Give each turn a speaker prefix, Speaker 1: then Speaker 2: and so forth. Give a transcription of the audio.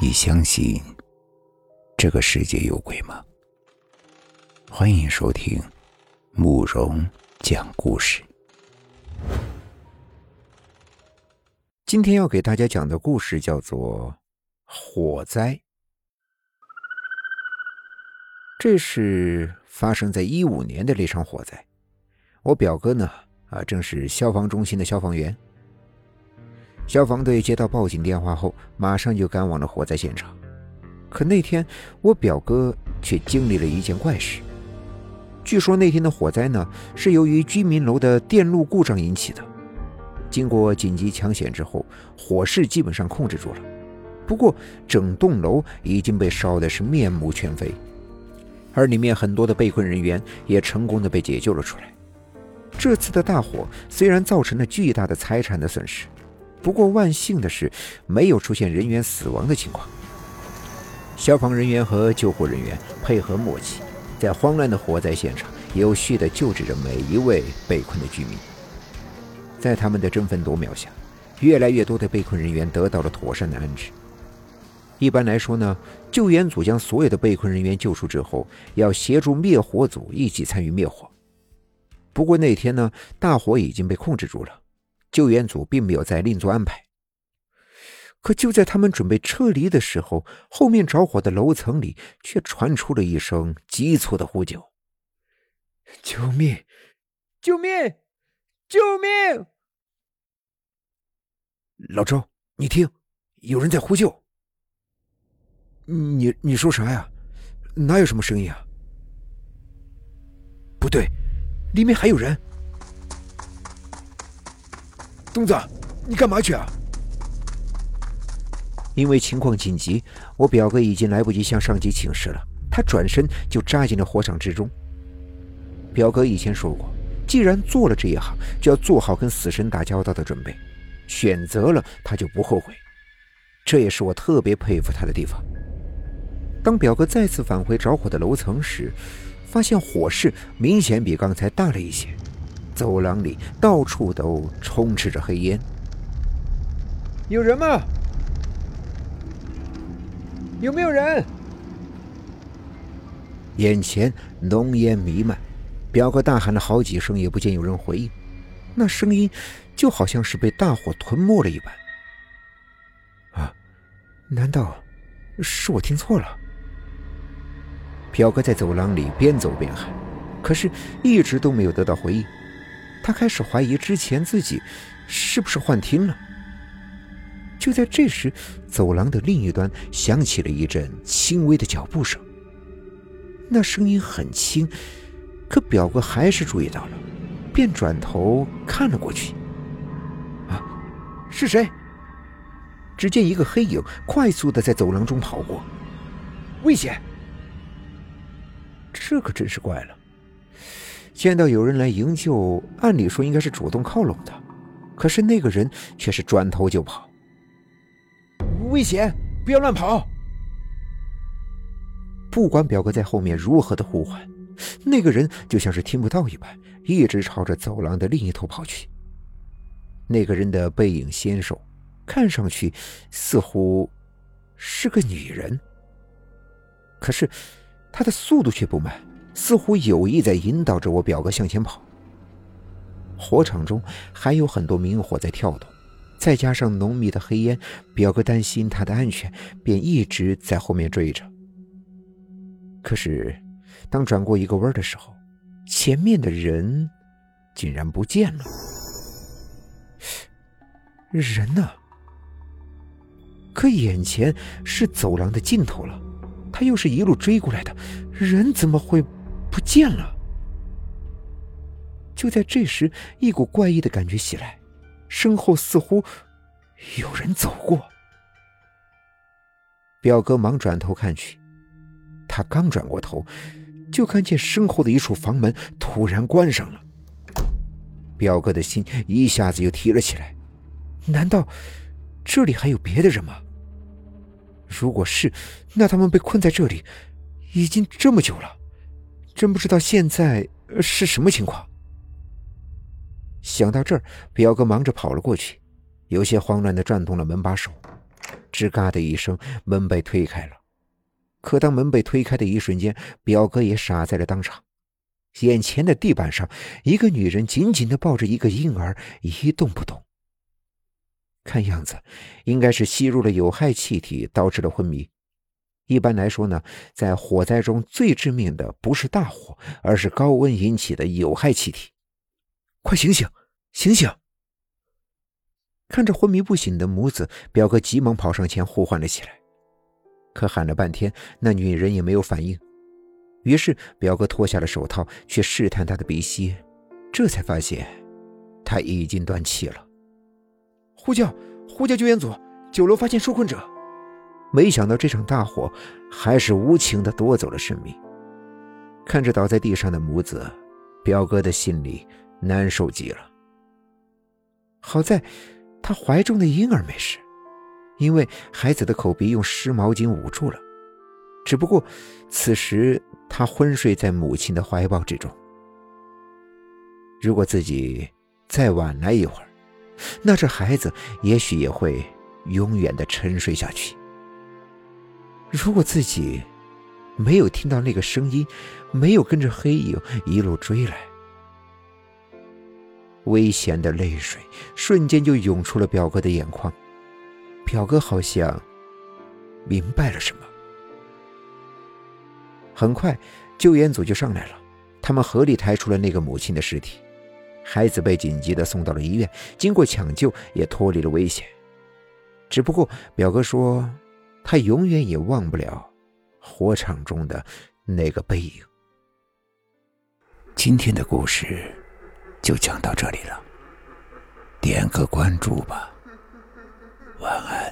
Speaker 1: 你相信这个世界有鬼吗？欢迎收听慕容讲故事。今天要给大家讲的故事叫做《火灾》。这是发生在一五年的那场火灾。我表哥呢，啊，正是消防中心的消防员。消防队接到报警电话后，马上就赶往了火灾现场。可那天，我表哥却经历了一件怪事。据说那天的火灾呢，是由于居民楼的电路故障引起的。经过紧急抢险之后，火势基本上控制住了。不过，整栋楼已经被烧的是面目全非，而里面很多的被困人员也成功的被解救了出来。这次的大火虽然造成了巨大的财产的损失。不过万幸的是，没有出现人员死亡的情况。消防人员和救护人员配合默契，在慌乱的火灾现场有序地救治着每一位被困的居民。在他们的争分夺秒下，越来越多的被困人员得到了妥善的安置。一般来说呢，救援组将所有的被困人员救出之后，要协助灭火组一起参与灭火。不过那天呢，大火已经被控制住了。救援组并没有再另做安排，可就在他们准备撤离的时候，后面着火的楼层里却传出了一声急促的呼救：“救命！救命！救命！”老周，你听，有人在呼救。你你说啥呀？哪有什么声音啊？不对，里面还有人。东子，你干嘛去啊？因为情况紧急，我表哥已经来不及向上级请示了。他转身就扎进了火场之中。表哥以前说过，既然做了这一行，就要做好跟死神打交道的准备。选择了，他就不后悔。这也是我特别佩服他的地方。当表哥再次返回着火的楼层时，发现火势明显比刚才大了一些。走廊里到处都充斥着黑烟，有人吗？有没有人？眼前浓烟弥漫，表哥大喊了好几声，也不见有人回应。那声音就好像是被大火吞没了一般。啊，难道是我听错了？表哥在走廊里边走边喊，可是一直都没有得到回应。他开始怀疑之前自己是不是幻听了。就在这时，走廊的另一端响起了一阵轻微的脚步声。那声音很轻，可表哥还是注意到了，便转头看了过去。啊，是谁？只见一个黑影快速的在走廊中跑过，危险！这可真是怪了。见到有人来营救，按理说应该是主动靠拢的，可是那个人却是转头就跑。危险！不要乱跑！不管表哥在后面如何的呼唤，那个人就像是听不到一般，一直朝着走廊的另一头跑去。那个人的背影纤瘦，看上去似乎是个女人，可是她的速度却不慢。似乎有意在引导着我表哥向前跑。火场中还有很多明火在跳动，再加上浓密的黑烟，表哥担心他的安全，便一直在后面追着。可是，当转过一个弯的时候，前面的人竟然不见了。人呢？可眼前是走廊的尽头了，他又是一路追过来的，人怎么会？不见了。就在这时，一股怪异的感觉袭来，身后似乎有人走过。表哥忙转头看去，他刚转过头，就看见身后的一处房门突然关上了。表哥的心一下子又提了起来，难道这里还有别的人吗？如果是，那他们被困在这里已经这么久了。真不知道现在是什么情况。想到这儿，表哥忙着跑了过去，有些慌乱的转动了门把手，吱嘎的一声，门被推开了。可当门被推开的一瞬间，表哥也傻在了当场。眼前的地板上，一个女人紧紧的抱着一个婴儿，一动不动。看样子，应该是吸入了有害气体，导致了昏迷。一般来说呢，在火灾中最致命的不是大火，而是高温引起的有害气体。快醒醒，醒醒！看着昏迷不醒的母子，表哥急忙跑上前呼唤了起来。可喊了半天，那女人也没有反应。于是表哥脱下了手套，去试探她的鼻息，这才发现她已经断气了。呼叫，呼叫救援组！九楼发现受困者。没想到这场大火还是无情的夺走了生命。看着倒在地上的母子，表哥的心里难受极了。好在，他怀中的婴儿没事。因为孩子的口鼻用湿毛巾捂住了，只不过此时他昏睡在母亲的怀抱之中。如果自己再晚来一会儿，那这孩子也许也会永远的沉睡下去。如果自己没有听到那个声音，没有跟着黑影一路追来，危险的泪水瞬间就涌出了表哥的眼眶。表哥好像明白了什么。很快，救援组就上来了，他们合力抬出了那个母亲的尸体，孩子被紧急的送到了医院，经过抢救也脱离了危险。只不过，表哥说他永远也忘不了火场中的那个背影。
Speaker 2: 今天的故事就讲到这里了，点个关注吧。晚安。